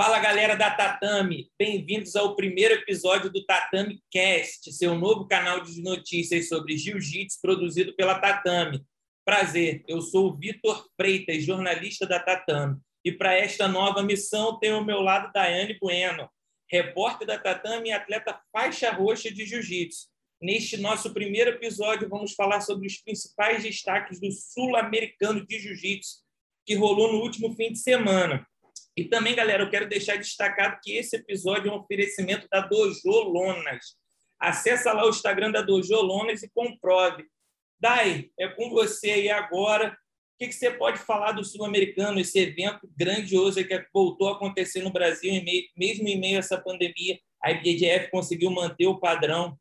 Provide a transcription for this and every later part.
Fala galera da Tatame, bem-vindos ao primeiro episódio do Tatame Cast, seu novo canal de notícias sobre jiu-jitsu produzido pela Tatame. Prazer, eu sou o Vitor Freitas, jornalista da Tatame, e para esta nova missão tenho ao meu lado Daiane Bueno, repórter da Tatame e atleta faixa roxa de jiu-jitsu. Neste nosso primeiro episódio, vamos falar sobre os principais destaques do Sul-Americano de Jiu-Jitsu que rolou no último fim de semana. E também, galera, eu quero deixar destacado que esse episódio é um oferecimento da Dojo Lonas. Acesse lá o Instagram da Dojo Lonas e comprove. Dai, é com você aí agora. O que, você pode falar do Sul-Americano, esse evento grandioso que voltou a acontecer no Brasil, mesmo em meio a essa pandemia? A IBJJF conseguiu manter o padrão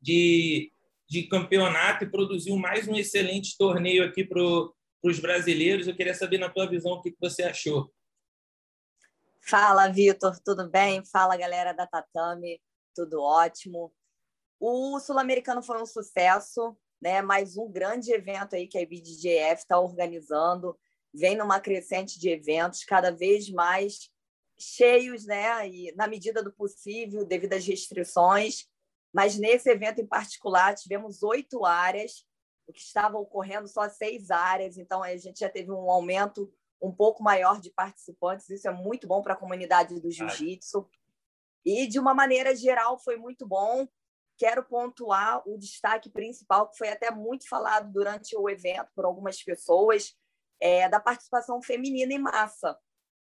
de, de campeonato e produziu mais um excelente torneio aqui para os brasileiros. Eu queria saber, na tua visão, o que, que você achou. Fala, Vitor, tudo bem? Fala, galera da Tatame, tudo ótimo. O Sul-Americano foi um sucesso, né? Mais um grande evento aí que a IBDJF está organizando. Vem numa crescente de eventos, cada vez mais cheios, né? E na medida do possível, devido às restrições. Mas nesse evento em particular, tivemos oito áreas, o que estava ocorrendo só seis áreas, então a gente já teve um aumento um pouco maior de participantes. Isso é muito bom para a comunidade do jiu-jitsu. E, de uma maneira geral, foi muito bom. Quero pontuar o destaque principal, que foi até muito falado durante o evento por algumas pessoas, é, da participação feminina em massa.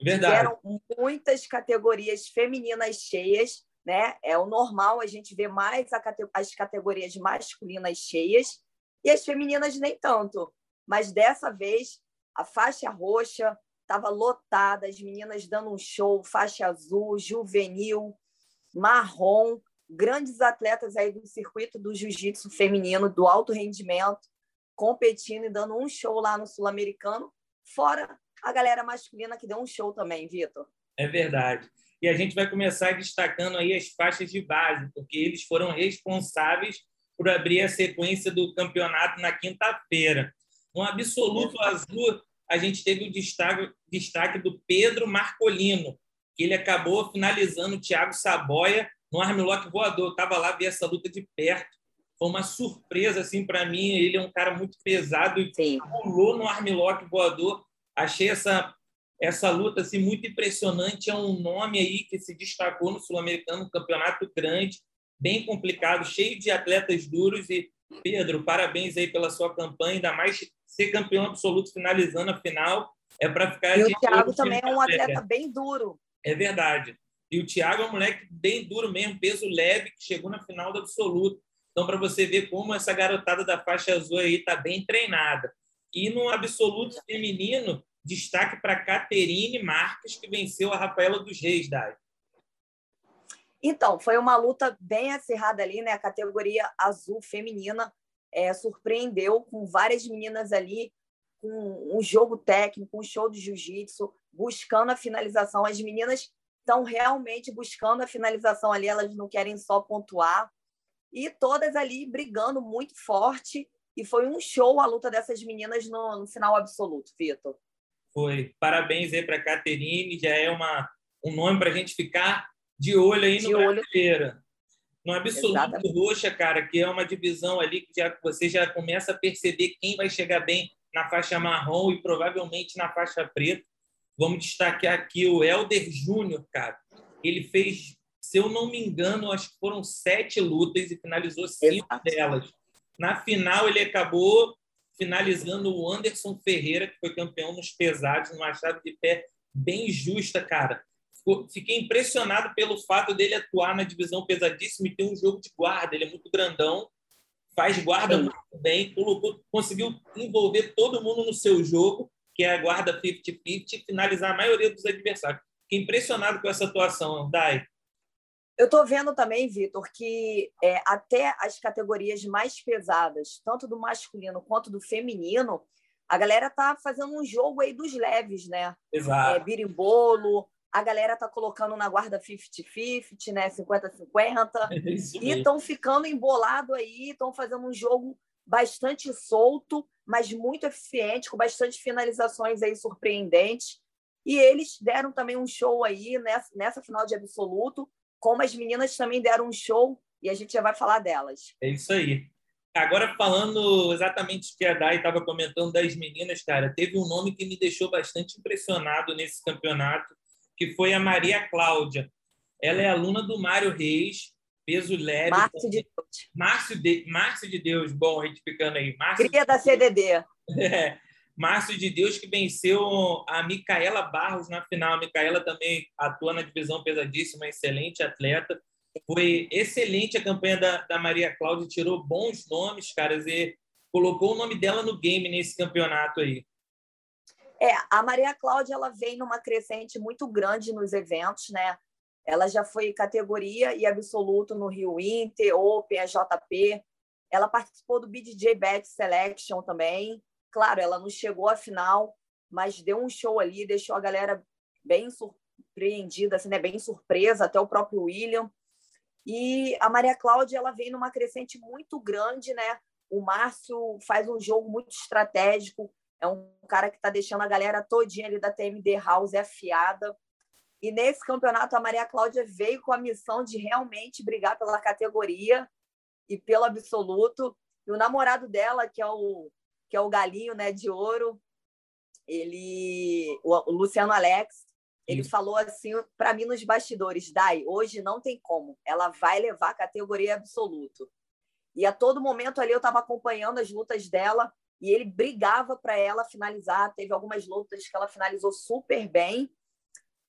Verdade. Tiveram muitas categorias femininas cheias, né? É o normal a gente ver mais as categorias masculinas cheias e as femininas nem tanto. Mas dessa vez a faixa roxa estava lotada, as meninas dando um show, faixa azul, juvenil, marrom, grandes atletas aí do circuito do jiu-jitsu feminino, do alto rendimento, competindo e dando um show lá no Sul-Americano, fora a galera masculina que deu um show também, Vitor. É verdade. E a gente vai começar destacando aí as faixas de base, porque eles foram responsáveis por abrir a sequência do campeonato na quinta-feira. No absoluto azul, a gente teve o destaque, destaque do Pedro Marcolino, que ele acabou finalizando o Thiago Saboia no armlock voador. estava lá, vi essa luta de perto. Foi uma surpresa assim para mim. Ele é um cara muito pesado e Sim. pulou no armlock voador. Achei essa essa luta assim muito impressionante. É um nome aí que se destacou no sul-americano, um campeonato grande, bem complicado, cheio de atletas duros e Pedro, parabéns aí pela sua campanha, ainda mais ser campeão absoluto finalizando a final. É para ficar. E o Thiago também é um atleta bem duro. É verdade. E o Thiago é um moleque bem duro mesmo, peso leve, que chegou na final do absoluto. Então, para você ver como essa garotada da faixa azul aí está bem treinada. E no absoluto feminino, destaque para Caterine Marques, que venceu a Rafaela dos Reis, Dai. Então, foi uma luta bem acirrada ali, né? A categoria azul feminina é, surpreendeu com várias meninas ali com um jogo técnico, um show de jiu-jitsu, buscando a finalização. As meninas estão realmente buscando a finalização ali, elas não querem só pontuar. E todas ali brigando muito forte. E foi um show a luta dessas meninas no, no final absoluto, Vitor. Foi. Parabéns aí para a Caterine, já é uma, um nome para a gente ficar de olho aí no de Brasileira. No absoluto Exatamente. roxa, cara, que é uma divisão ali que já, você já começa a perceber quem vai chegar bem na faixa marrom e provavelmente na faixa preta. Vamos destacar aqui o Helder Júnior, cara. Ele fez, se eu não me engano, acho que foram sete lutas e finalizou cinco Exato. delas. Na final, ele acabou finalizando o Anderson Ferreira, que foi campeão nos pesados, numa chave de pé bem justa, cara fiquei impressionado pelo fato dele atuar na divisão pesadíssima e ter um jogo de guarda. Ele é muito grandão, faz guarda muito bem, colocou, conseguiu envolver todo mundo no seu jogo, que é a guarda 50-50, e finalizar a maioria dos adversários. Fiquei impressionado com essa atuação, Dai. Eu estou vendo também, Vitor, que é, até as categorias mais pesadas, tanto do masculino quanto do feminino, a galera tá fazendo um jogo aí dos leves, né? Exato. É, birimbolo, a galera tá colocando na guarda 50-50, né? 50-50. É e estão ficando embolado aí, estão fazendo um jogo bastante solto, mas muito eficiente, com bastante finalizações aí surpreendentes. E eles deram também um show aí nessa, nessa final de absoluto, como as meninas também deram um show e a gente já vai falar delas. É isso aí. Agora, falando exatamente o que a Dai estava comentando das meninas, cara, teve um nome que me deixou bastante impressionado nesse campeonato, que foi a Maria Cláudia. Ela é aluna do Mário Reis, peso leve. Márcio de Deus. Márcio de, Márcio de Deus, bom, retificando aí. Márcio Cria da CDD. É, Márcio de Deus que venceu a Micaela Barros na final. A Micaela também atua na divisão pesadíssima, excelente atleta. Foi excelente a campanha da, da Maria Cláudia, tirou bons nomes, caras, e colocou o nome dela no game nesse campeonato aí. É, a Maria Cláudia ela vem numa crescente muito grande nos eventos, né? Ela já foi categoria e absoluto no Rio Inter, Open, JP. Ela participou do BDJ Bet Selection também. Claro, ela não chegou à final, mas deu um show ali, deixou a galera bem surpreendida, assim, né? bem surpresa, até o próprio William. E a Maria Cláudia ela vem numa crescente muito grande, né? O Márcio faz um jogo muito estratégico, é um cara que está deixando a galera todinha ali da TMD House afiada. E nesse campeonato a Maria Cláudia veio com a missão de realmente brigar pela categoria e pelo absoluto. E o namorado dela, que é o que é o galinho, né, de ouro, ele o, o Luciano Alex, ele Isso. falou assim para mim nos bastidores, Dai, hoje não tem como, ela vai levar a categoria absoluto. E a todo momento ali eu estava acompanhando as lutas dela e ele brigava para ela finalizar. Teve algumas lutas que ela finalizou super bem.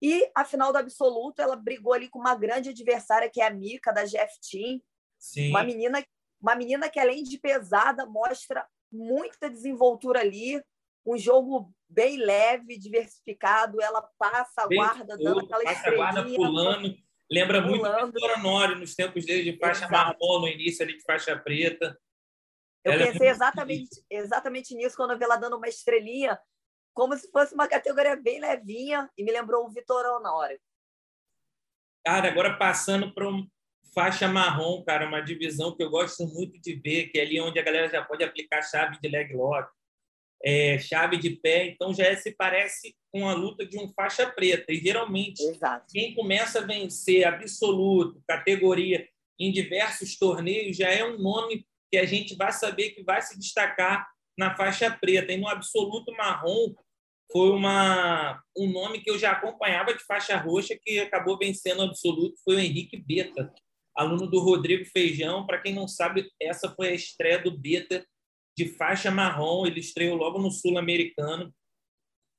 E a final do absoluto, ela brigou ali com uma grande adversária que é a Mika da GF Team. Sim. Uma menina, uma menina que além de pesada mostra muita desenvoltura ali, um jogo bem leve, diversificado. Ela passa a guarda, dando aquela passa a guarda pulando. Lembra pulando. muito do Coronório nos tempos dele de faixa Exato. marrom no início ali de faixa preta. Eu ela é pensei é exatamente, exatamente nisso quando eu vi ela dando uma estrelinha, como se fosse uma categoria bem levinha, e me lembrou o Vitor Honório. Cara, agora passando para um faixa marrom, cara, uma divisão que eu gosto muito de ver, que é ali onde a galera já pode aplicar chave de leg lock, é, chave de pé, então já é, se parece com a luta de um faixa preta. E geralmente, Exato. quem começa a vencer absoluto, categoria, em diversos torneios, já é um nome que a gente vai saber que vai se destacar na faixa preta. E no absoluto marrom, foi uma, um nome que eu já acompanhava de faixa roxa, que acabou vencendo o absoluto, foi o Henrique Beta, aluno do Rodrigo Feijão. Para quem não sabe, essa foi a estreia do Beta de faixa marrom. Ele estreou logo no Sul-Americano.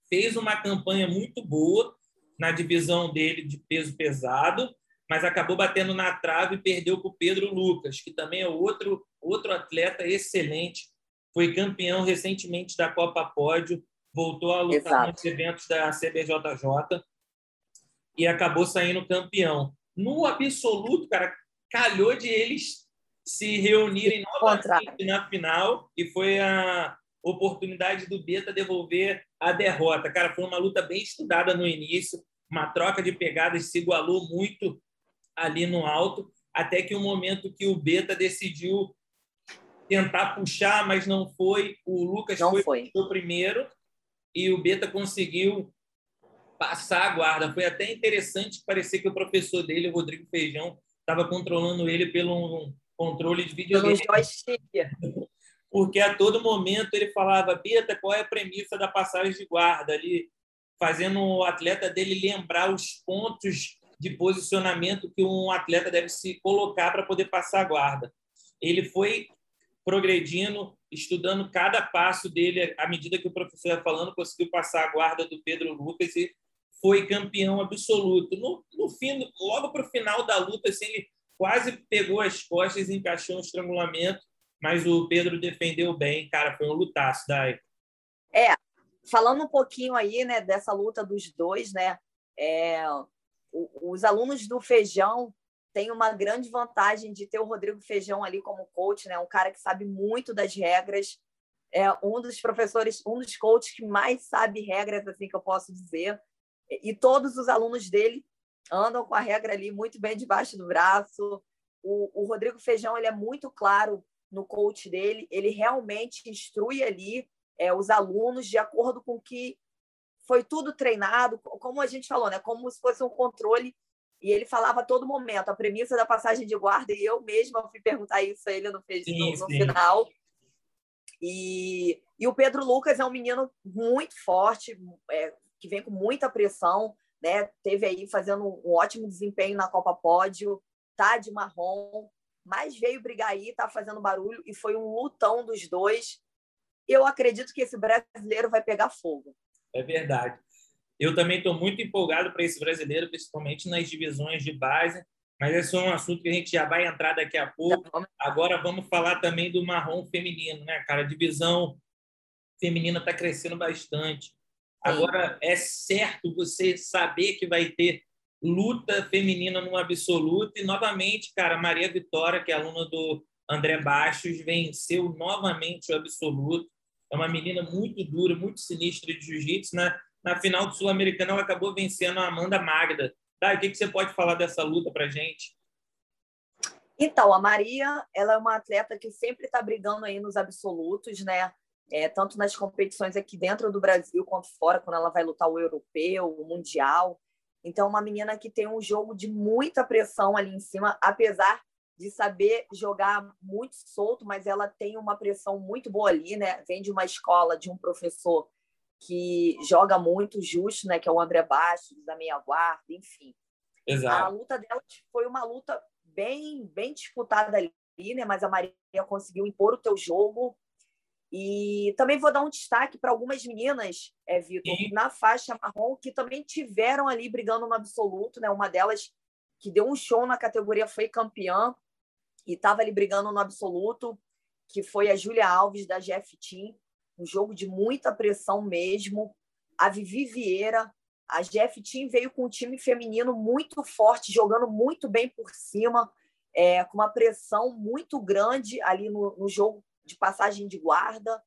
Fez uma campanha muito boa na divisão dele de peso pesado, mas acabou batendo na trave e perdeu para o Pedro Lucas, que também é outro, outro atleta excelente. Foi campeão recentemente da Copa Pódio, voltou a lutar Exato. nos eventos da CBJJ e acabou saindo campeão. No absoluto, cara, calhou de eles se reunirem novamente na final e foi a oportunidade do Beta devolver a derrota. Cara, foi uma luta bem estudada no início, uma troca de pegadas se igualou muito ali no alto, até que o um momento que o Beta decidiu tentar puxar, mas não foi. O Lucas não foi, foi. o primeiro e o Beta conseguiu passar a guarda. Foi até interessante parecer que o professor dele, o Rodrigo Feijão, estava controlando ele pelo controle de videogame. Porque a todo momento ele falava, Beta, qual é a premissa da passagem de guarda? Ali, fazendo o atleta dele lembrar os pontos de posicionamento que um atleta deve se colocar para poder passar a guarda. Ele foi progredindo, estudando cada passo dele à medida que o professor ia falando, conseguiu passar a guarda do Pedro Lucas e foi campeão absoluto. No, no fim, logo para o final da luta, assim, ele quase pegou as costas e encaixou um estrangulamento, mas o Pedro defendeu bem. Cara, foi um lutaço, Dai. É, falando um pouquinho aí, né, dessa luta dos dois, né, é, os alunos do Feijão têm uma grande vantagem de ter o Rodrigo Feijão ali como coach, né, um cara que sabe muito das regras, é um dos professores, um dos coaches que mais sabe regras, assim que eu posso dizer e todos os alunos dele andam com a regra ali muito bem debaixo do braço. O, o Rodrigo Feijão ele é muito claro no coach dele, ele realmente instrui ali é, os alunos de acordo com que foi tudo treinado, como a gente falou, né? Como se fosse um controle. E ele falava a todo momento a premissa da passagem de guarda, e eu mesma fui perguntar isso a ele no, sim, no, no final. E, e o Pedro Lucas é um menino muito forte, é, que vem com muita pressão, né? Teve aí fazendo um ótimo desempenho na Copa Pódio, tá de marrom, mas veio brigar aí, tá fazendo barulho e foi um lutão dos dois. Eu acredito que esse brasileiro vai pegar fogo. É verdade. Eu também estou muito empolgado para esse brasileiro, principalmente nas divisões de base. Mas esse é um assunto que a gente já vai entrar daqui a pouco. Agora vamos falar também do marrom feminino, né, cara? A divisão feminina está crescendo bastante. Agora é certo você saber que vai ter luta feminina no absoluto e novamente, cara, Maria Vitória, que é aluna do André Baixos, venceu novamente o absoluto. É uma menina muito dura, muito sinistra de jiu-jitsu. Na, na final do Sul-Americano, ela acabou vencendo a Amanda Magda. Tá, o que, que você pode falar dessa luta para gente? Então, a Maria, ela é uma atleta que sempre está brigando aí nos absolutos, né? É, tanto nas competições aqui dentro do Brasil quanto fora, quando ela vai lutar o europeu, o mundial. Então, uma menina que tem um jogo de muita pressão ali em cima, apesar de saber jogar muito solto, mas ela tem uma pressão muito boa ali, né? Vem de uma escola de um professor que joga muito justo, né? Que é o André Bastos, da meia guarda, enfim. Exato. A luta dela foi uma luta bem, bem disputada ali, né? Mas a Maria conseguiu impor o teu jogo. E também vou dar um destaque para algumas meninas, é, Vitor, na faixa marrom, que também tiveram ali brigando no absoluto, né? Uma delas que deu um show na categoria foi campeã e estava ali brigando no absoluto, que foi a Júlia Alves, da GF Team. Um jogo de muita pressão mesmo. A Vivi Vieira, a GF Team veio com um time feminino muito forte, jogando muito bem por cima, é, com uma pressão muito grande ali no, no jogo de passagem de guarda.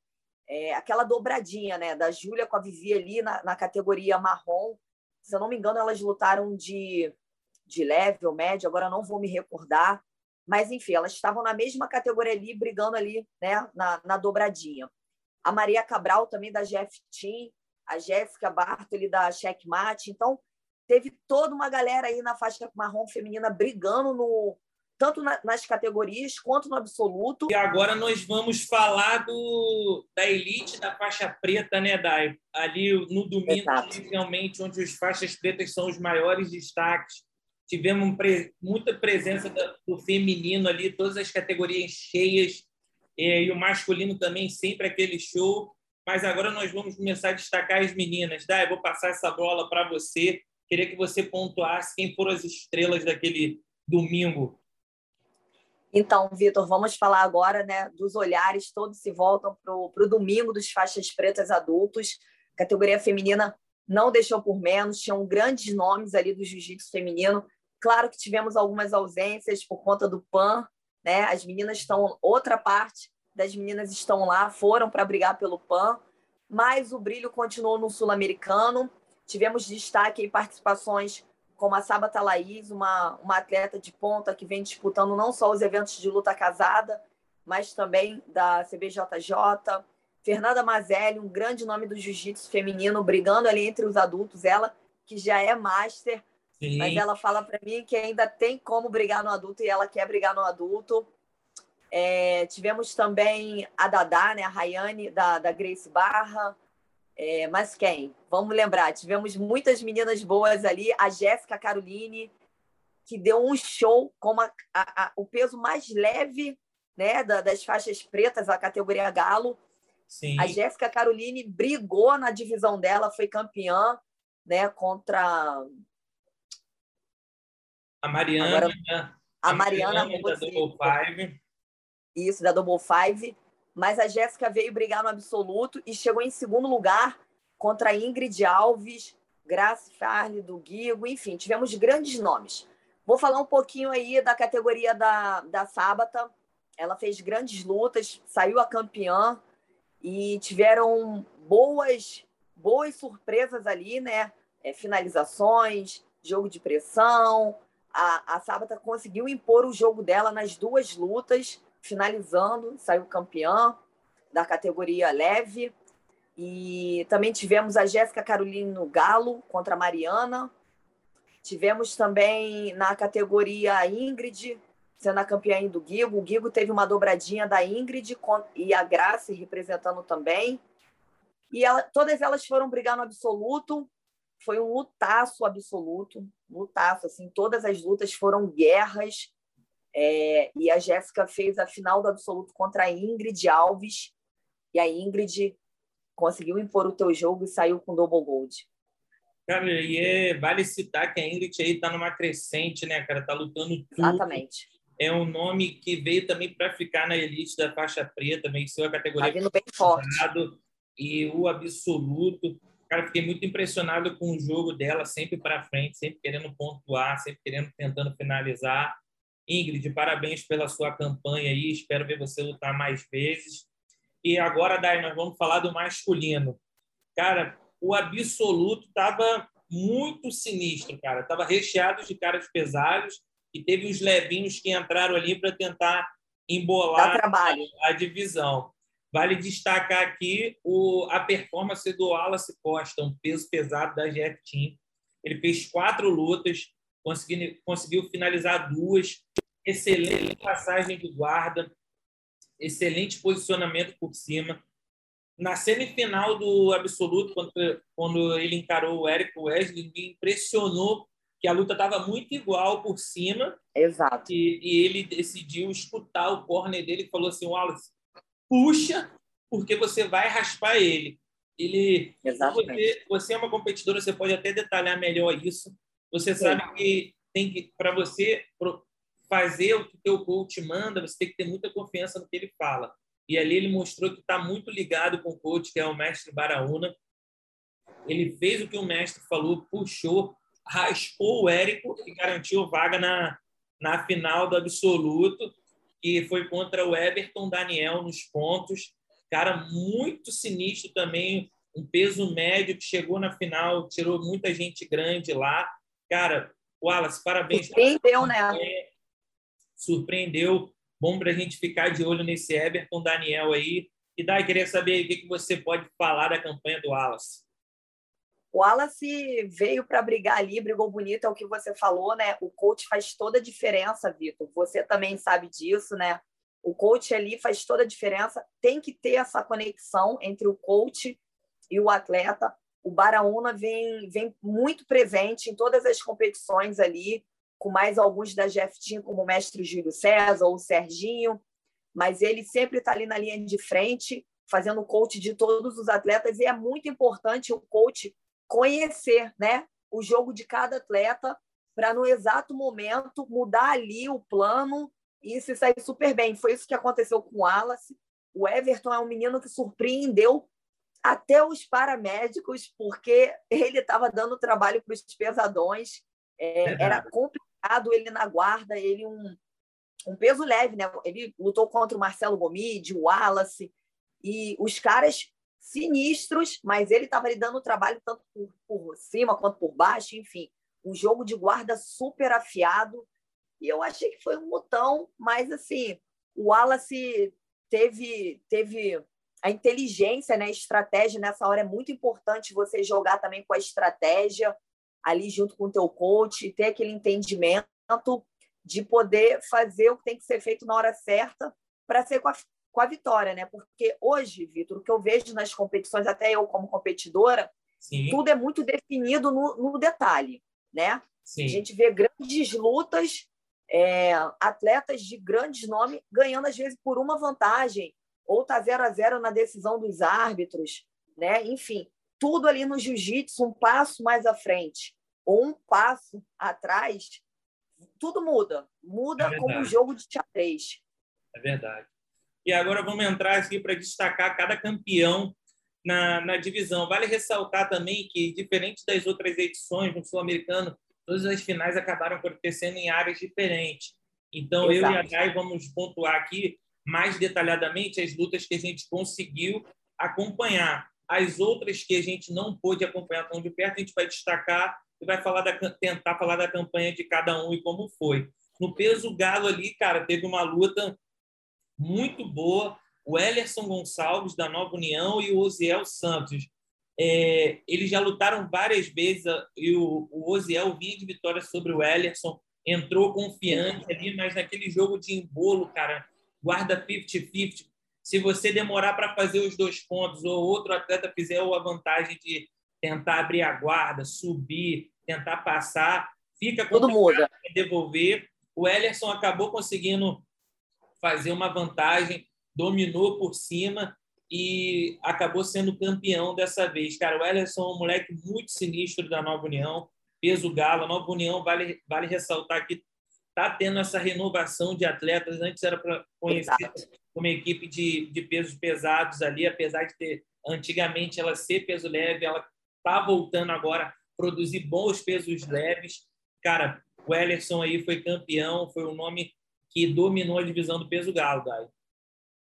É, aquela dobradinha né, da Júlia com a Vivi ali na, na categoria marrom. Se eu não me engano, elas lutaram de, de leve ou médio, agora não vou me recordar. Mas, enfim, elas estavam na mesma categoria ali, brigando ali né, na, na dobradinha. A Maria Cabral, também da GF Team, a Jéssica Bartoli, da Checkmate. Então, teve toda uma galera aí na faixa marrom feminina brigando no, tanto na, nas categorias quanto no absoluto. E agora nós vamos falar do, da elite da faixa preta, né, Dai? Ali no domingo, realmente, onde os faixas pretas são os maiores destaques tivemos pre muita presença do feminino ali, todas as categorias cheias, e o masculino também sempre aquele show. Mas agora nós vamos começar a destacar as meninas. Dai, vou passar essa bola para você. Queria que você pontuasse quem foram as estrelas daquele domingo. Então, Vitor, vamos falar agora né, dos olhares, todos se voltam para o domingo dos faixas pretas adultos. Categoria feminina não deixou por menos, tinham grandes nomes ali do jiu-jitsu feminino. Claro que tivemos algumas ausências por conta do PAN, né? As meninas estão, outra parte das meninas estão lá, foram para brigar pelo PAN, mas o brilho continuou no Sul-Americano. Tivemos destaque em participações como a Sabata Laís, uma, uma atleta de ponta que vem disputando não só os eventos de luta casada, mas também da CBJJ. Fernanda Mazelli, um grande nome do jiu-jitsu feminino, brigando ali entre os adultos. Ela, que já é master, Sim. Mas ela fala para mim que ainda tem como brigar no adulto e ela quer brigar no adulto. É, tivemos também a Dadá, né, a Rayane, da, da Grace Barra. É, mas quem? Vamos lembrar, tivemos muitas meninas boas ali. A Jéssica Caroline, que deu um show com a, a, a, o peso mais leve né, da, das faixas pretas, a categoria Galo. Sim. A Jéssica Caroline brigou na divisão dela, foi campeã né, contra a Mariana. Agora, né? a, Mariana, Mariana da Double Five. Isso, da Double Five. Mas a Jéssica veio brigar no absoluto e chegou em segundo lugar contra a Ingrid Alves, Grace Farley, do Guigo, enfim, tivemos grandes nomes. Vou falar um pouquinho aí da categoria da, da Sábata. Ela fez grandes lutas, saiu a campeã e tiveram boas boas surpresas ali, né? É, finalizações, jogo de pressão, a, a Sábata conseguiu impor o jogo dela nas duas lutas, finalizando, saiu campeã da categoria leve. E também tivemos a Jéssica Caroline no Galo contra a Mariana. Tivemos também na categoria Ingrid, sendo a campeã do Guigo. O Guigo teve uma dobradinha da Ingrid e a Grace representando também. E ela, todas elas foram brigar no absoluto. Foi um lutaço absoluto, lutaço. Assim, todas as lutas foram guerras. É, e a Jéssica fez a final do absoluto contra a Ingrid Alves. E a Ingrid conseguiu impor o teu jogo e saiu com double gold. Cara, e é, vale citar que a Ingrid aí tá numa crescente, né, cara? Tá lutando tudo. Exatamente. É um nome que veio também para ficar na elite da faixa preta, venceu a categoria. Tá vindo bem forte. E o absoluto. Cara, fiquei muito impressionado com o jogo dela, sempre para frente, sempre querendo pontuar, sempre querendo, tentando finalizar. Ingrid, parabéns pela sua campanha aí. Espero ver você lutar mais vezes. E agora, Dai, nós vamos falar do masculino. Cara, o absoluto estava muito sinistro, cara. Estava recheado de caras pesados e teve os levinhos que entraram ali para tentar embolar a, a, divisão. Vale destacar aqui o, a performance do Wallace Costa, um peso pesado da GF Team. Ele fez quatro lutas, conseguiu, finalizar duas, excelente passagem de guarda, excelente posicionamento por cima. Na semifinal do Absoluto, quando, quando ele encarou o Eric Wesley, me impressionou que a luta estava muito igual por cima. Exato. E, e, ele decidiu escutar o corner dele e falou assim: Wallace, puxa, porque você vai raspar ele. Ele, você, você, é uma competidora, você pode até detalhar melhor isso. Você Sim. sabe que tem que para você fazer o que o teu coach manda, você tem que ter muita confiança no que ele fala. E ali ele mostrou que está muito ligado com o coach, que é o mestre Baraúna. Ele fez o que o mestre falou, puxou, raspou o Érico e garantiu vaga na, na final do absoluto, que foi contra o Everton Daniel nos pontos. Cara, muito sinistro também, um peso médio que chegou na final, tirou muita gente grande lá. Cara, Wallace, parabéns. Surpreendeu, né? Surpreendeu Bom para a gente ficar de olho nesse Everton Daniel aí. E Dai, queria saber o que você pode falar da campanha do Wallace. O Wallace veio para brigar ali, brigou bonito, é o que você falou, né? O coach faz toda a diferença, Vitor. Você também sabe disso, né? O coach ali faz toda a diferença. Tem que ter essa conexão entre o coach e o atleta. O Baraúna vem, vem muito presente em todas as competições ali com mais alguns da Jeff Team, como o mestre Júlio César ou o Serginho, mas ele sempre está ali na linha de frente, fazendo coach de todos os atletas, e é muito importante o coach conhecer né, o jogo de cada atleta para, no exato momento, mudar ali o plano e se sair super bem. Foi isso que aconteceu com o Wallace. O Everton é um menino que surpreendeu até os paramédicos, porque ele estava dando trabalho para os pesadões. É, era complicado ele na guarda, ele um, um peso leve, né? Ele lutou contra o Marcelo Gomide, o Wallace, e os caras sinistros, mas ele estava lhe dando trabalho tanto por, por cima quanto por baixo, enfim. Um jogo de guarda super afiado. E eu achei que foi um botão, mas assim, o Wallace teve, teve a inteligência, né? A estratégia nessa hora é muito importante você jogar também com a estratégia ali junto com o teu coach, ter aquele entendimento de poder fazer o que tem que ser feito na hora certa para ser com a, vitória, né? Porque hoje, Vitor, o que eu vejo nas competições, até eu como competidora, Sim. tudo é muito definido no, no detalhe, né? Sim. A gente vê grandes lutas, é, atletas de grandes nomes ganhando às vezes por uma vantagem, ou tá zero a zero na decisão dos árbitros, né? Enfim, tudo ali no jiu-jitsu um passo mais à frente ou um passo atrás, tudo muda. Muda é como um jogo de xadrez. É verdade. E agora vamos entrar aqui para destacar cada campeão na, na divisão. Vale ressaltar também que, diferente das outras edições no Sul-Americano, todas as finais acabaram acontecendo em áreas diferentes. Então, Exato. eu e a Dai vamos pontuar aqui mais detalhadamente as lutas que a gente conseguiu acompanhar. As outras que a gente não pôde acompanhar tão de perto, a gente vai destacar e vai falar da, tentar falar da campanha de cada um e como foi. No peso galo ali, cara, teve uma luta muito boa. o Elerson Gonçalves, da Nova União, e o Osiel Santos. É, eles já lutaram várias vezes e o, o Osiel vinha de vitória sobre o Ellerson, entrou confiante ali, mas naquele jogo de embolo, cara, guarda 50-50. Se você demorar para fazer os dois pontos ou outro atleta fizer a vantagem de tentar abrir a guarda, subir, tentar passar, fica tudo muda. devolver. O Ellerson acabou conseguindo fazer uma vantagem, dominou por cima e acabou sendo campeão dessa vez. Cara, o Ellerson é um moleque muito sinistro da Nova União, peso galo. A Nova União, vale, vale ressaltar que está tendo essa renovação de atletas. Antes era para conhecer Exato. uma equipe de, de pesos pesados ali, apesar de ter antigamente ela ser peso leve, ela está voltando agora a produzir bons pesos leves. Cara, o Ellerson aí foi campeão, foi o nome que dominou a divisão do peso galo, Dai.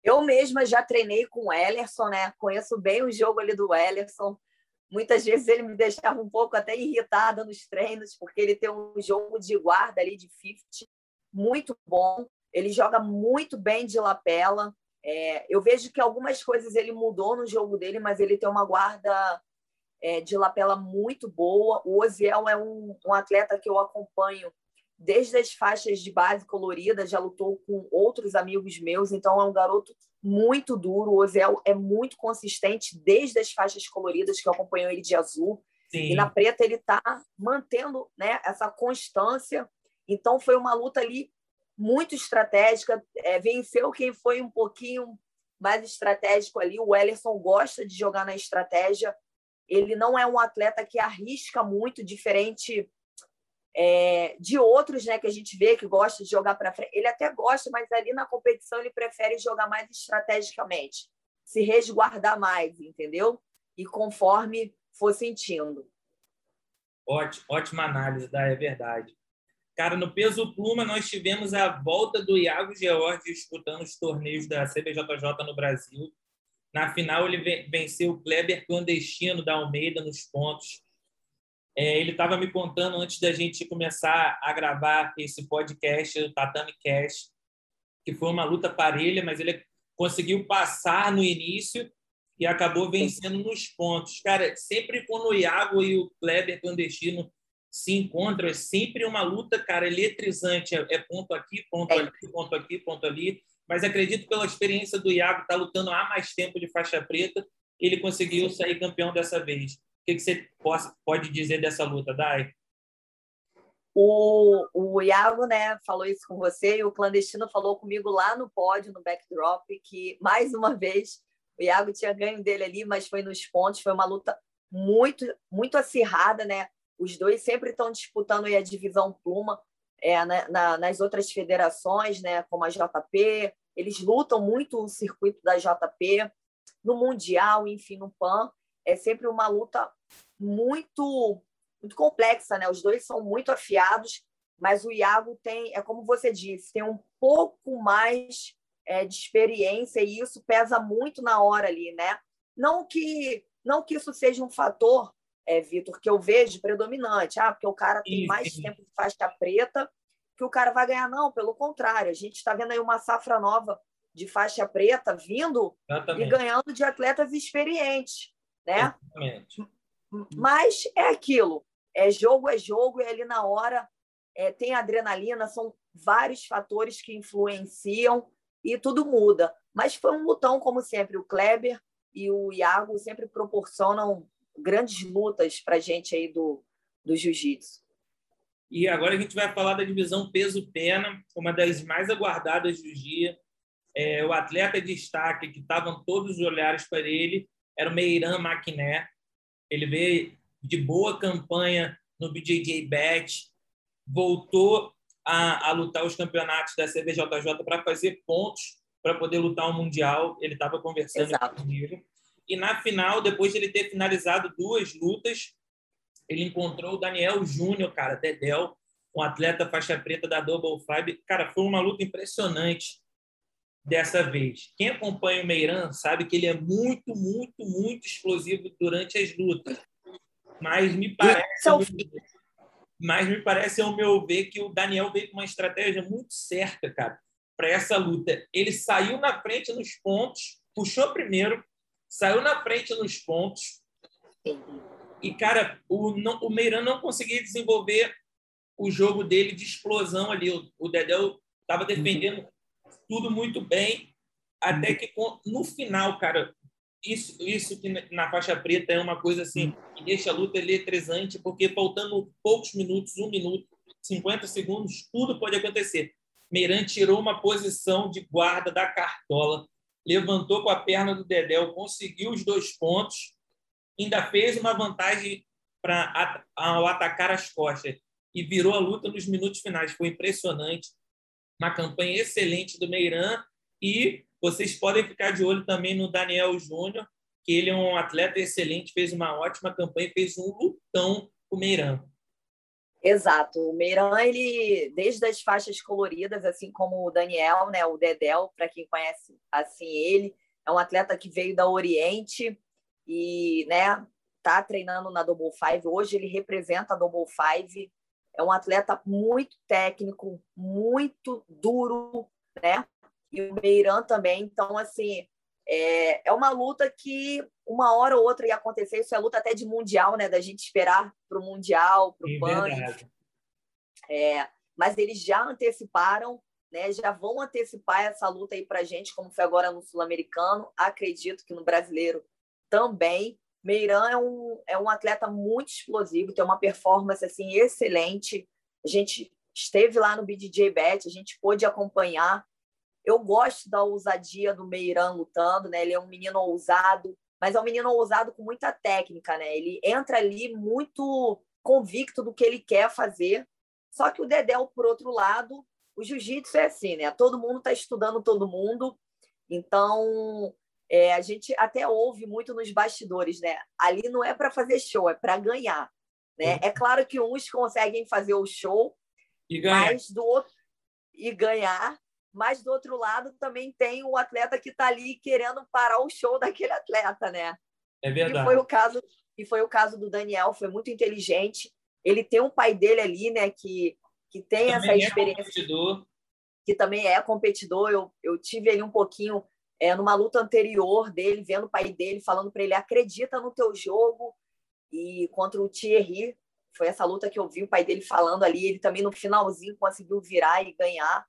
Eu mesma já treinei com o Ellerson, né? Conheço bem o jogo ali do Ellerson. Muitas vezes ele me deixava um pouco até irritada nos treinos, porque ele tem um jogo de guarda ali de 50 muito bom. Ele joga muito bem de lapela. É, eu vejo que algumas coisas ele mudou no jogo dele, mas ele tem uma guarda é, de lapela muito boa. O Oziel é um, um atleta que eu acompanho desde as faixas de base colorida, já lutou com outros amigos meus, então é um garoto muito duro. O Ozel é muito consistente desde as faixas coloridas, que eu acompanho ele de azul. Sim. E na preta ele está mantendo né, essa constância. Então foi uma luta ali muito estratégica. É, venceu quem foi um pouquinho mais estratégico ali. O Ellerson gosta de jogar na estratégia. Ele não é um atleta que arrisca muito, diferente é, de outros né, que a gente vê que gosta de jogar para frente. Ele até gosta, mas ali na competição ele prefere jogar mais estrategicamente, se resguardar mais, entendeu? E conforme for sentindo. Ótimo, ótima análise, da é verdade. Cara, no peso pluma nós tivemos a volta do Iago George disputando os torneios da CBJJ no Brasil. Na final ele venceu o Kleber Clandestino da Almeida nos pontos é, ele estava me contando antes da gente começar a gravar esse podcast, o Tatami Cast, que foi uma luta parelha, mas ele conseguiu passar no início e acabou vencendo nos pontos. Cara, sempre quando o Iago e o Kleber clandestino se encontram, é sempre uma luta, cara, eletrizante. É, é ponto aqui, ponto é. ali, ponto aqui, ponto ali. Mas acredito pela experiência do Iago, tá lutando há mais tempo de faixa preta, ele conseguiu sair campeão dessa vez que, que você pode dizer dessa luta, Dai? O, o Iago né, falou isso com você e o clandestino falou comigo lá no pódio, no backdrop, que mais uma vez o Iago tinha ganho dele ali, mas foi nos pontos, foi uma luta muito, muito acirrada, né? Os dois sempre estão disputando a divisão pluma é, na, na, nas outras federações, né? Como a JP, eles lutam muito o circuito da JP, no Mundial, enfim, no PAN é sempre uma luta muito muito complexa, né? Os dois são muito afiados, mas o Iago tem, é como você disse, tem um pouco mais é, de experiência e isso pesa muito na hora ali, né? Não que não que isso seja um fator, é, Vitor, que eu vejo predominante, ah, porque o cara tem mais tempo de faixa preta que o cara vai ganhar, não, pelo contrário, a gente está vendo aí uma safra nova de faixa preta vindo Exatamente. e ganhando de atletas experientes né? Exatamente. Mas é aquilo, é jogo, é jogo, e ali na hora é, tem adrenalina, são vários fatores que influenciam e tudo muda. Mas foi um lutão, como sempre, o Kleber e o Iago sempre proporcionam grandes lutas para gente aí do, do jiu-jitsu. E agora a gente vai falar da divisão peso-pena, uma das mais aguardadas do dia. É, o atleta de destaque, que estavam todos os olhares para ele, era o Meiran Maquiné. Ele veio de boa campanha no BJJ Bet, voltou a, a lutar os campeonatos da CBJJ para fazer pontos para poder lutar o Mundial. Ele estava conversando Exato. comigo. E na final, depois de ele ter finalizado duas lutas, ele encontrou o Daniel Júnior, cara, Dedel, um atleta faixa preta da Double Five. Cara, foi uma luta impressionante dessa vez. Quem acompanha o Meiran sabe que ele é muito, muito, muito explosivo durante as lutas. Mas me parece, mas me parece ao meu ver que o Daniel veio com uma estratégia muito certa, cara. para essa luta. Ele saiu na frente nos pontos, puxou primeiro, saiu na frente nos pontos. E, cara, o, não, o Meiran não conseguia desenvolver o jogo dele de explosão ali. O, o Dedéu estava defendendo tudo muito bem, até que no final, cara, isso, isso que na faixa preta é uma coisa assim que deixa a luta eletrizante, porque faltando poucos minutos, um minuto, 50 segundos, tudo pode acontecer. Meiran tirou uma posição de guarda da cartola, levantou com a perna do Dedéu, conseguiu os dois pontos, ainda fez uma vantagem para ao atacar as costas e virou a luta nos minutos finais. Foi impressionante. Uma campanha excelente do Meiran e vocês podem ficar de olho também no Daniel Júnior, que ele é um atleta excelente, fez uma ótima campanha, fez um lutão com o Meiran. Exato. O Meiran, ele, desde as faixas coloridas, assim como o Daniel, né, o Dedel, para quem conhece assim ele, é um atleta que veio da Oriente e, né, tá treinando na Double Five. Hoje ele representa a Double Five. É um atleta muito técnico, muito duro, né? E o Meiran também. Então, assim, é, é uma luta que uma hora ou outra ia acontecer. Isso é luta até de mundial, né? Da gente esperar para o mundial, para o PAN. É, mas eles já anteciparam, né? Já vão antecipar essa luta aí para gente, como foi agora no sul-americano. Acredito que no brasileiro também. Meiran é um, é um atleta muito explosivo, tem uma performance assim excelente. A gente esteve lá no BDJ Bet, a gente pôde acompanhar eu gosto da ousadia do Meiran lutando, né? Ele é um menino ousado, mas é um menino ousado com muita técnica, né? Ele entra ali muito convicto do que ele quer fazer. Só que o Dedéu, por outro lado, o jiu-jitsu é assim, né? Todo mundo está estudando todo mundo. Então, é, a gente até ouve muito nos bastidores, né? Ali não é para fazer show, é para ganhar. Né? É claro que uns conseguem fazer o show, e ganhar. mas do outro e ganhar, mas do outro lado também tem o atleta que está ali querendo parar o show daquele atleta, né? É verdade. E foi o caso e foi o caso do Daniel, foi muito inteligente. Ele tem um pai dele ali, né, que que tem essa é experiência, é que também é competidor. Eu, eu tive ali um pouquinho é, numa luta anterior dele, vendo o pai dele falando para ele acredita no teu jogo e contra o Thierry foi essa luta que eu vi o pai dele falando ali. Ele também no finalzinho conseguiu virar e ganhar.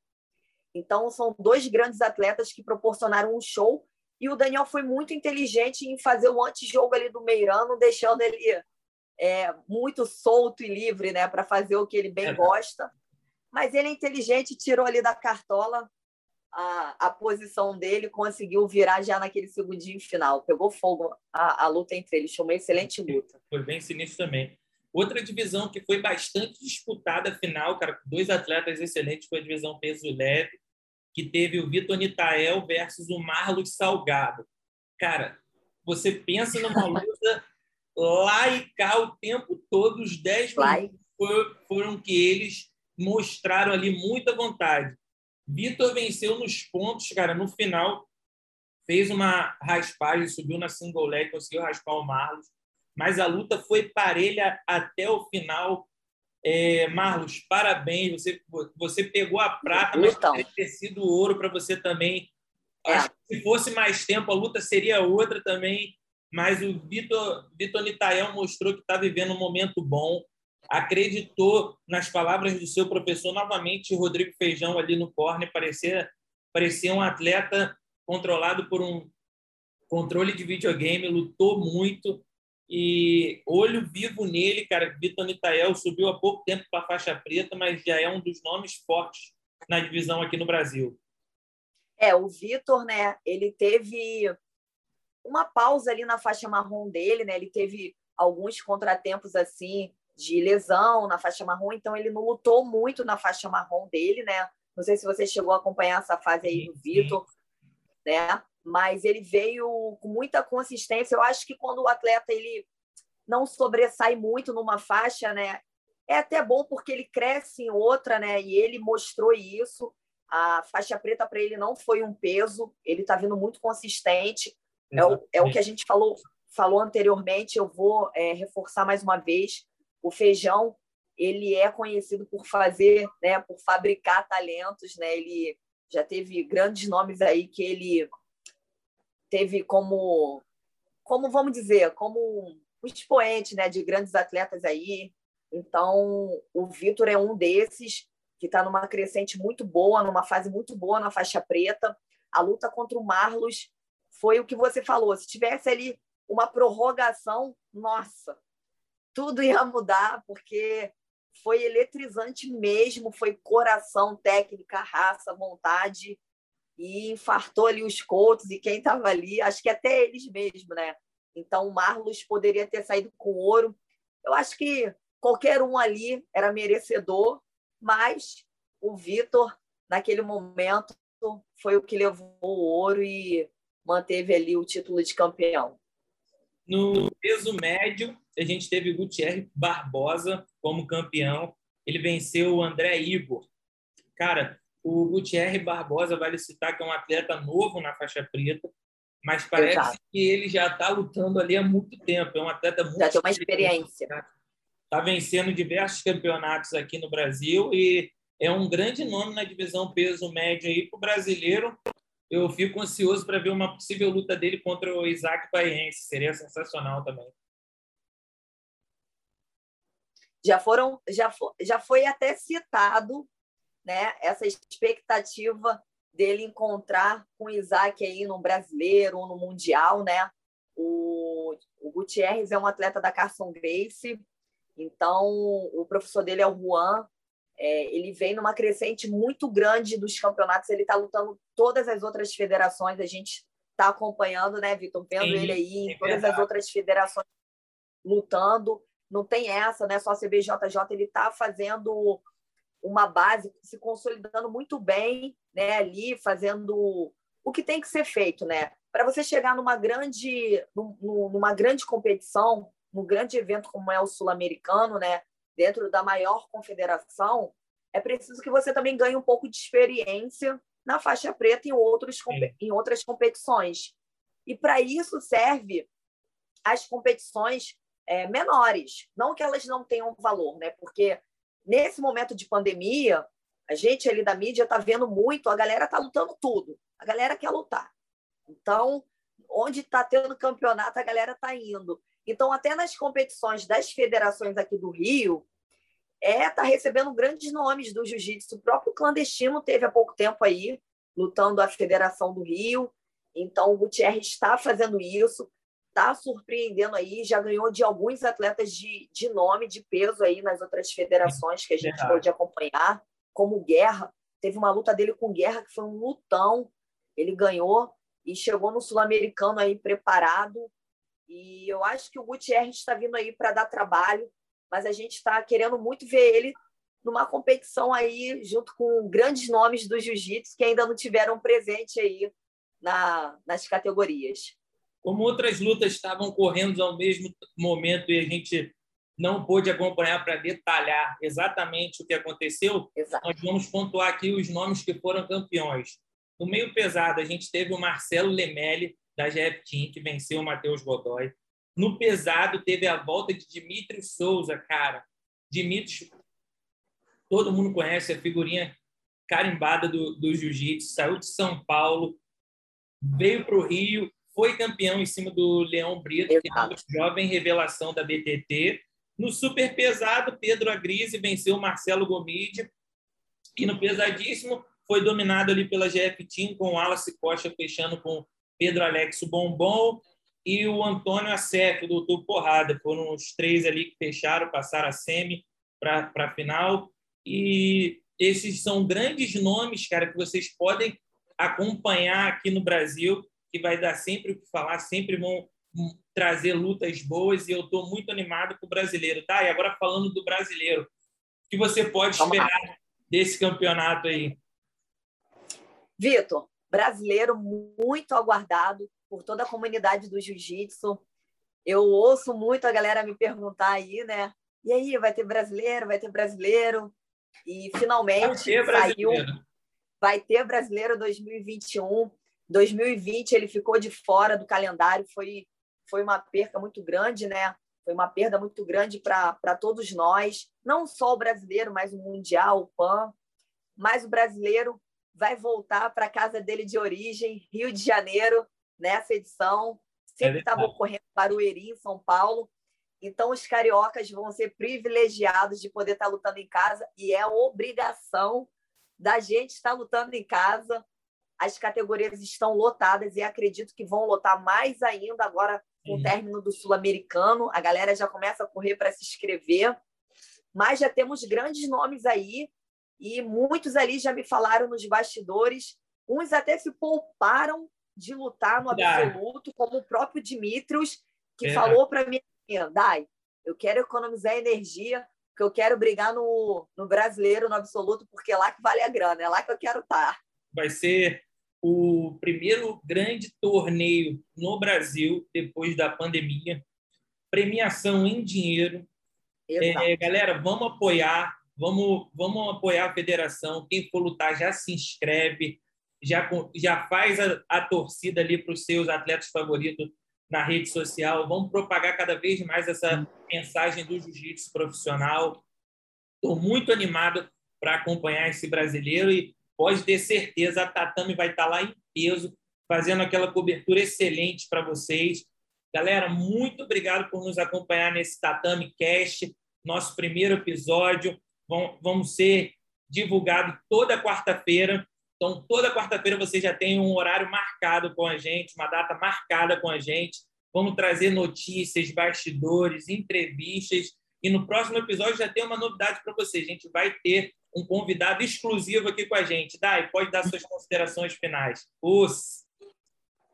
Então, são dois grandes atletas que proporcionaram um show. E o Daniel foi muito inteligente em fazer o antijogo ali do Meirano, deixando ele é, muito solto e livre né, para fazer o que ele bem é. gosta. Mas ele é inteligente, tirou ali da cartola a, a posição dele, conseguiu virar já naquele segundinho final. Pegou fogo a, a luta entre eles. Foi uma excelente luta. Foi bem sinistro também. Outra divisão que foi bastante disputada final, cara, dois atletas excelentes, foi a divisão peso leve, que teve o Vitor Nitael versus o Marlos Salgado. Cara, você pensa numa luta lá e cá o tempo todo, os 10 minutos foram que eles mostraram ali muita vontade. Vitor venceu nos pontos, cara, no final fez uma raspagem, subiu na single leg, conseguiu raspar o Marlos mas a luta foi parelha até o final. É, Marlos, parabéns. Você, você pegou a prata, mas então. ter sido ouro para você também. É. Acho que se fosse mais tempo, a luta seria outra também. Mas o Vitor, Vitor Nitael mostrou que está vivendo um momento bom. Acreditou nas palavras do seu professor novamente, Rodrigo Feijão, ali no corner. Parecia, parecia um atleta controlado por um controle de videogame. Lutou muito e olho vivo nele, cara. Vitor Nitael subiu há pouco tempo para a faixa preta, mas já é um dos nomes fortes na divisão aqui no Brasil. É, o Vitor, né? Ele teve uma pausa ali na faixa marrom dele, né? Ele teve alguns contratempos assim de lesão na faixa marrom, então ele não lutou muito na faixa marrom dele, né? Não sei se você chegou a acompanhar essa fase aí do Vitor, né? mas ele veio com muita consistência. Eu acho que quando o atleta ele não sobressai muito numa faixa, né, é até bom porque ele cresce em outra, né? E ele mostrou isso. A faixa preta para ele não foi um peso. Ele está vindo muito consistente. É o, é o, que a gente falou falou anteriormente. Eu vou é, reforçar mais uma vez. O feijão ele é conhecido por fazer, né, por fabricar talentos, né? Ele já teve grandes nomes aí que ele teve como, como vamos dizer, como um expoente né, de grandes atletas aí. Então, o Vitor é um desses que está numa crescente muito boa, numa fase muito boa na faixa preta. A luta contra o Marlos foi o que você falou. Se tivesse ali uma prorrogação, nossa, tudo ia mudar, porque foi eletrizante mesmo, foi coração, técnica, raça, vontade, e infartou ali os Colts e quem estava ali, acho que até eles mesmo, né? Então o Marlos poderia ter saído com ouro. Eu acho que qualquer um ali era merecedor, mas o Vitor, naquele momento, foi o que levou o ouro e manteve ali o título de campeão. No peso médio, a gente teve o Gutierrez Barbosa como campeão. Ele venceu o André Igor. Cara, o Gutierrez Barbosa, vale citar que é um atleta novo na faixa preta, mas parece Exato. que ele já está lutando ali há muito tempo. É um atleta muito. Já tem uma experiência. Está vencendo diversos campeonatos aqui no Brasil e é um grande nome na divisão peso médio aí para o brasileiro eu fico ansioso para ver uma possível luta dele contra o Isaac Paiense. Seria sensacional também. Já foram, já já foi até citado, né? Essa expectativa dele encontrar com o Isaac aí no brasileiro ou no mundial, né? O, o Gutierrez é um atleta da Carson Grace, então o professor dele é o Juan, é, ele vem numa crescente muito grande dos campeonatos, ele está lutando todas as outras federações, a gente está acompanhando, né, Vitor? Vendo Sim, ele aí em é todas verdade. as outras federações lutando. Não tem essa, né? Só a CBJJ, ele está fazendo uma base, se consolidando muito bem, né? Ali, fazendo o que tem que ser feito, né? Para você chegar numa grande, numa grande competição, num grande evento como é o Sul-Americano, né? Dentro da maior confederação, é preciso que você também ganhe um pouco de experiência na faixa preta em, outros, em outras competições. E para isso serve as competições é, menores. Não que elas não tenham valor, né? porque nesse momento de pandemia, a gente ali da mídia está vendo muito, a galera está lutando tudo. A galera quer lutar. Então, onde está tendo campeonato, a galera está indo. Então, até nas competições das federações aqui do Rio, é tá recebendo grandes nomes do jiu-jitsu. O próprio clandestino teve há pouco tempo aí, lutando a Federação do Rio. Então, o Gutierrez está fazendo isso, está surpreendendo aí, já ganhou de alguns atletas de, de nome, de peso aí nas outras federações que a gente pode acompanhar, como Guerra. Teve uma luta dele com Guerra que foi um lutão. Ele ganhou e chegou no Sul-Americano aí preparado. E eu acho que o Gutierrez está vindo aí para dar trabalho, mas a gente está querendo muito ver ele numa competição aí junto com grandes nomes do jiu-jitsu que ainda não tiveram presente aí na, nas categorias. Como outras lutas estavam correndo ao mesmo momento e a gente não pôde acompanhar para detalhar exatamente o que aconteceu, Exato. nós vamos pontuar aqui os nomes que foram campeões. No meio pesado, a gente teve o Marcelo Lemelli, da GF Team, que venceu o Matheus Godoy. No pesado, teve a volta de Dimitri Souza, cara. Dimitri, todo mundo conhece a figurinha carimbada do, do jiu-jitsu, saiu de São Paulo, veio para o Rio, foi campeão em cima do Leão Brito, que é uma jovem revelação da BTT. No super pesado, Pedro Agrise venceu o Marcelo Gomide. E no pesadíssimo, foi dominado ali pela GF Team, com o Wallace Costa fechando com Pedro Alex Bombom e o Antônio Acef, o doutor Porrada. Foram os três ali que fecharam, passaram a semi para a final. E esses são grandes nomes, cara, que vocês podem acompanhar aqui no Brasil, que vai dar sempre o que falar, sempre vão trazer lutas boas e eu estou muito animado com o brasileiro, tá? E agora falando do brasileiro, o que você pode esperar desse campeonato aí? Vitor, brasileiro muito aguardado por toda a comunidade do jiu-jitsu. Eu ouço muito a galera me perguntar aí, né? E aí, vai ter brasileiro? Vai ter brasileiro? E finalmente vai saiu. Vai ter brasileiro 2021. 2020 ele ficou de fora do calendário, foi, foi uma perca muito grande, né? Foi uma perda muito grande para todos nós, não só o brasileiro, mas o Mundial, o PAN. Mas o brasileiro vai voltar para a casa dele de origem, Rio de Janeiro, nessa edição. Sempre estava é ocorrendo Barueri, em São Paulo. Então, os cariocas vão ser privilegiados de poder estar tá lutando em casa e é obrigação da gente estar lutando em casa. As categorias estão lotadas e acredito que vão lotar mais ainda agora com o término do Sul-Americano. A galera já começa a correr para se inscrever. Mas já temos grandes nomes aí e muitos ali já me falaram nos bastidores. Uns até se pouparam de lutar no absoluto, como o próprio Dimitrios, que é. falou para mim, Dai, eu quero economizar energia, porque eu quero brigar no, no brasileiro, no absoluto, porque é lá que vale a grana, é lá que eu quero estar. Vai ser o primeiro grande torneio no Brasil depois da pandemia. Premiação em dinheiro. É, galera, vamos apoiar, vamos, vamos apoiar a federação. Quem for lutar já se inscreve, já, já faz a, a torcida ali para os seus atletas favoritos na rede social. Vamos propagar cada vez mais essa mensagem do jiu-jitsu profissional. Estou muito animado para acompanhar esse brasileiro e pode ter certeza, a Tatame vai estar lá em peso, fazendo aquela cobertura excelente para vocês. Galera, muito obrigado por nos acompanhar nesse Tatame Cast, nosso primeiro episódio. Vamos ser divulgados toda quarta-feira. Então, toda quarta-feira você já tem um horário marcado com a gente, uma data marcada com a gente. Vamos trazer notícias, bastidores, entrevistas. E no próximo episódio já tem uma novidade para você. A gente vai ter um convidado exclusivo aqui com a gente. Dai, pode dar suas considerações finais. Os.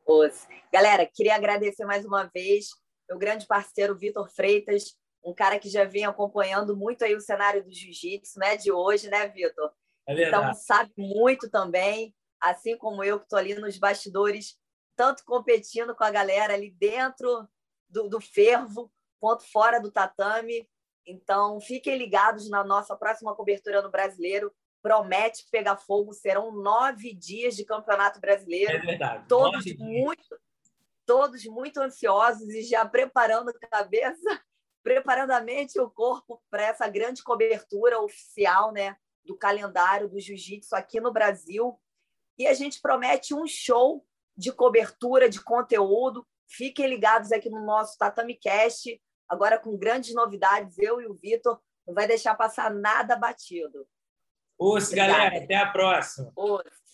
Os. Galera, queria agradecer mais uma vez meu grande parceiro Vitor Freitas, um cara que já vem acompanhando muito aí o cenário do jiu-jitsu, né, de hoje, né, Vitor? É então sabe muito também, assim como eu que estou ali nos bastidores, tanto competindo com a galera ali dentro do, do fervo, quanto fora do tatame. Então, fiquem ligados na nossa próxima cobertura no Brasileiro. Promete pegar fogo. Serão nove dias de Campeonato Brasileiro. É verdade. Todos muito, todos muito ansiosos e já preparando a cabeça, preparando a mente e o corpo para essa grande cobertura oficial, né, do calendário do Jiu-Jitsu aqui no Brasil. E a gente promete um show de cobertura, de conteúdo. Fiquem ligados aqui no nosso Tatami Cast agora com grandes novidades, eu e o Vitor, não vai deixar passar nada batido. Os, galera, até a próxima. Os.